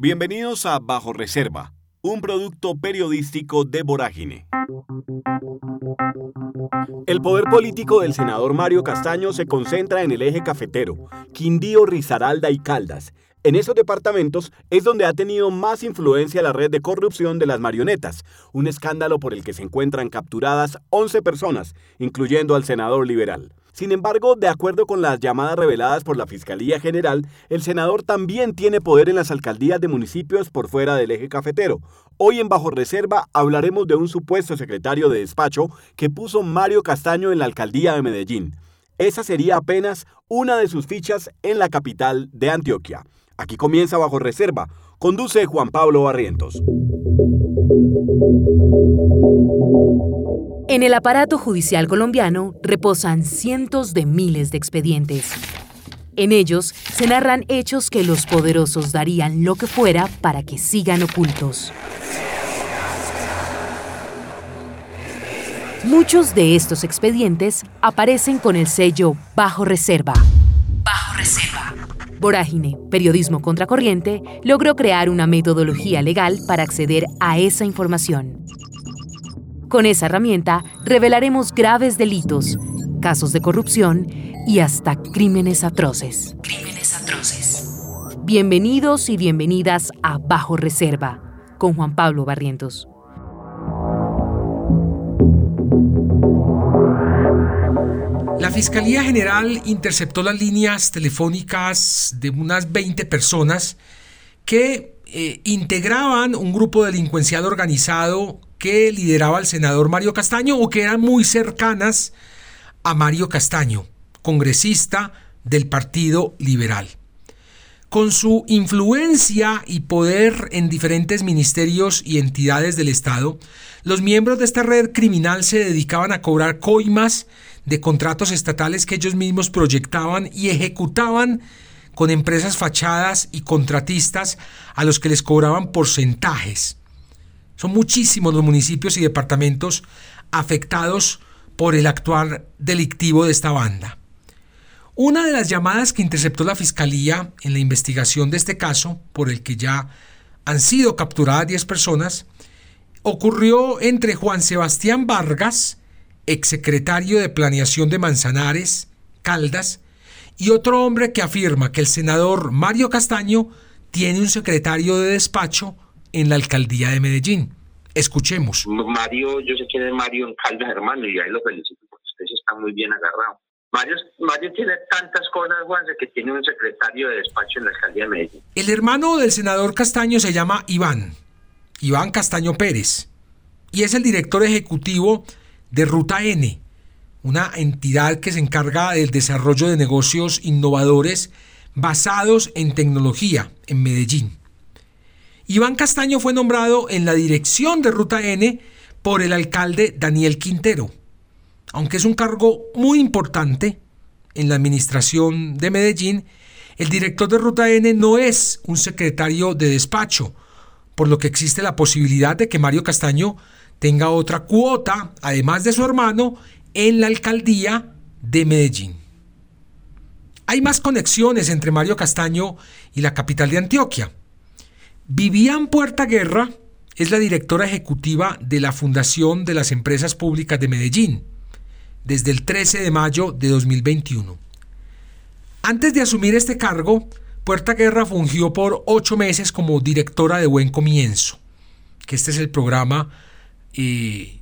Bienvenidos a Bajo Reserva, un producto periodístico de Vorágine. El poder político del senador Mario Castaño se concentra en el eje cafetero, Quindío, Risaralda y Caldas. En esos departamentos es donde ha tenido más influencia la red de corrupción de las marionetas, un escándalo por el que se encuentran capturadas 11 personas, incluyendo al senador liberal. Sin embargo, de acuerdo con las llamadas reveladas por la Fiscalía General, el senador también tiene poder en las alcaldías de municipios por fuera del eje cafetero. Hoy en Bajo Reserva hablaremos de un supuesto secretario de despacho que puso Mario Castaño en la alcaldía de Medellín. Esa sería apenas una de sus fichas en la capital de Antioquia. Aquí comienza Bajo Reserva. Conduce Juan Pablo Barrientos. En el aparato judicial colombiano reposan cientos de miles de expedientes. En ellos se narran hechos que los poderosos darían lo que fuera para que sigan ocultos. Muchos de estos expedientes aparecen con el sello Bajo Reserva. Bajo Reserva. Vorágine, Periodismo Contracorriente, logró crear una metodología legal para acceder a esa información. Con esa herramienta revelaremos graves delitos, casos de corrupción y hasta crímenes atroces. Crímenes atroces. Bienvenidos y bienvenidas a Bajo Reserva con Juan Pablo Barrientos. La Fiscalía General interceptó las líneas telefónicas de unas 20 personas que eh, integraban un grupo delincuencial organizado que lideraba el senador Mario Castaño o que eran muy cercanas a Mario Castaño, congresista del Partido Liberal. Con su influencia y poder en diferentes ministerios y entidades del Estado, los miembros de esta red criminal se dedicaban a cobrar coimas de contratos estatales que ellos mismos proyectaban y ejecutaban con empresas fachadas y contratistas a los que les cobraban porcentajes. Son muchísimos los municipios y departamentos afectados por el actuar delictivo de esta banda. Una de las llamadas que interceptó la Fiscalía en la investigación de este caso, por el que ya han sido capturadas 10 personas, ocurrió entre Juan Sebastián Vargas, exsecretario de Planeación de Manzanares, Caldas, y otro hombre que afirma que el senador Mario Castaño tiene un secretario de despacho en la alcaldía de Medellín. Escuchemos. Mario, yo sé quién es Mario en Caldas, hermano, y ahí lo felicito porque ustedes están muy bien agarrados. Mario, Mario tiene tantas cosas, Juan, que tiene un secretario de despacho en la alcaldía de Medellín. El hermano del senador Castaño se llama Iván, Iván Castaño Pérez, y es el director ejecutivo de Ruta N, una entidad que se encarga del desarrollo de negocios innovadores basados en tecnología en Medellín. Iván Castaño fue nombrado en la dirección de Ruta N por el alcalde Daniel Quintero, aunque es un cargo muy importante en la administración de Medellín, el director de Ruta N no es un secretario de despacho, por lo que existe la posibilidad de que Mario Castaño tenga otra cuota, además de su hermano, en la alcaldía de Medellín. Hay más conexiones entre Mario Castaño y la capital de Antioquia. Vivian Puerta Guerra es la directora ejecutiva de la Fundación de las Empresas Públicas de Medellín desde el 13 de mayo de 2021. Antes de asumir este cargo, Puerta Guerra fungió por ocho meses como directora de Buen Comienzo, que este es el programa eh,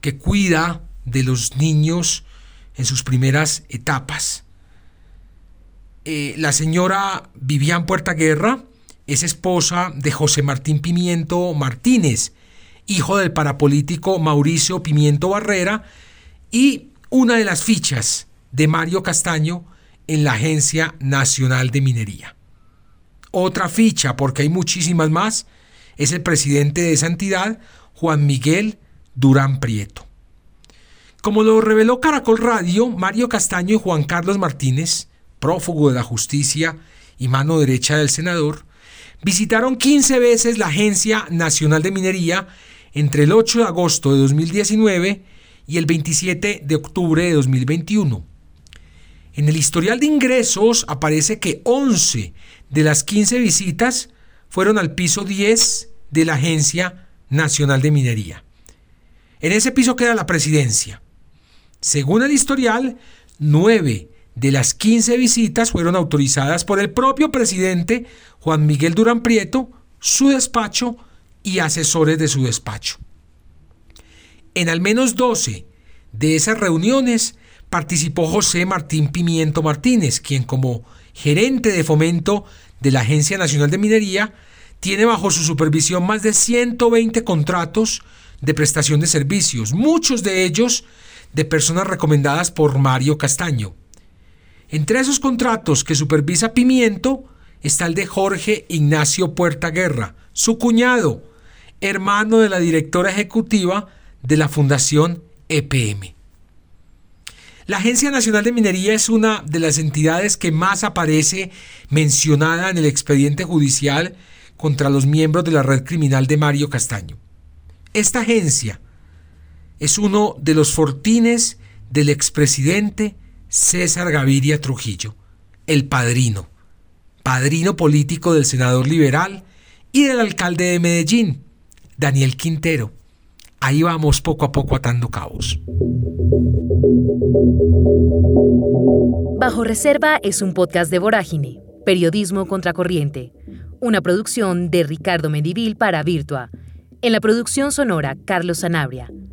que cuida de los niños en sus primeras etapas. Eh, la señora Vivian Puerta Guerra es esposa de José Martín Pimiento Martínez, hijo del parapolítico Mauricio Pimiento Barrera y una de las fichas de Mario Castaño en la Agencia Nacional de Minería. Otra ficha, porque hay muchísimas más, es el presidente de esa entidad, Juan Miguel Durán Prieto. Como lo reveló Caracol Radio, Mario Castaño y Juan Carlos Martínez, prófugo de la justicia y mano derecha del senador, visitaron 15 veces la Agencia Nacional de Minería entre el 8 de agosto de 2019 y el 27 de octubre de 2021. En el historial de ingresos aparece que 11 de las 15 visitas fueron al piso 10 de la Agencia Nacional de Minería. En ese piso queda la presidencia. Según el historial, nueve de las 15 visitas fueron autorizadas por el propio presidente Juan Miguel Durán Prieto, su despacho y asesores de su despacho. En al menos 12 de esas reuniones participó José Martín Pimiento Martínez, quien como gerente de fomento de la Agencia Nacional de Minería tiene bajo su supervisión más de 120 contratos de prestación de servicios, muchos de ellos de personas recomendadas por Mario Castaño. Entre esos contratos que supervisa Pimiento está el de Jorge Ignacio Puerta Guerra, su cuñado, hermano de la directora ejecutiva de la Fundación EPM. La Agencia Nacional de Minería es una de las entidades que más aparece mencionada en el expediente judicial contra los miembros de la red criminal de Mario Castaño. Esta agencia es uno de los fortines del expresidente César Gaviria Trujillo, el padrino, padrino político del senador liberal y del alcalde de Medellín, Daniel Quintero. Ahí vamos poco a poco atando cabos. Bajo Reserva es un podcast de Vorágine, Periodismo Contracorriente, una producción de Ricardo Medivil para Virtua. En la producción sonora, Carlos Sanabria.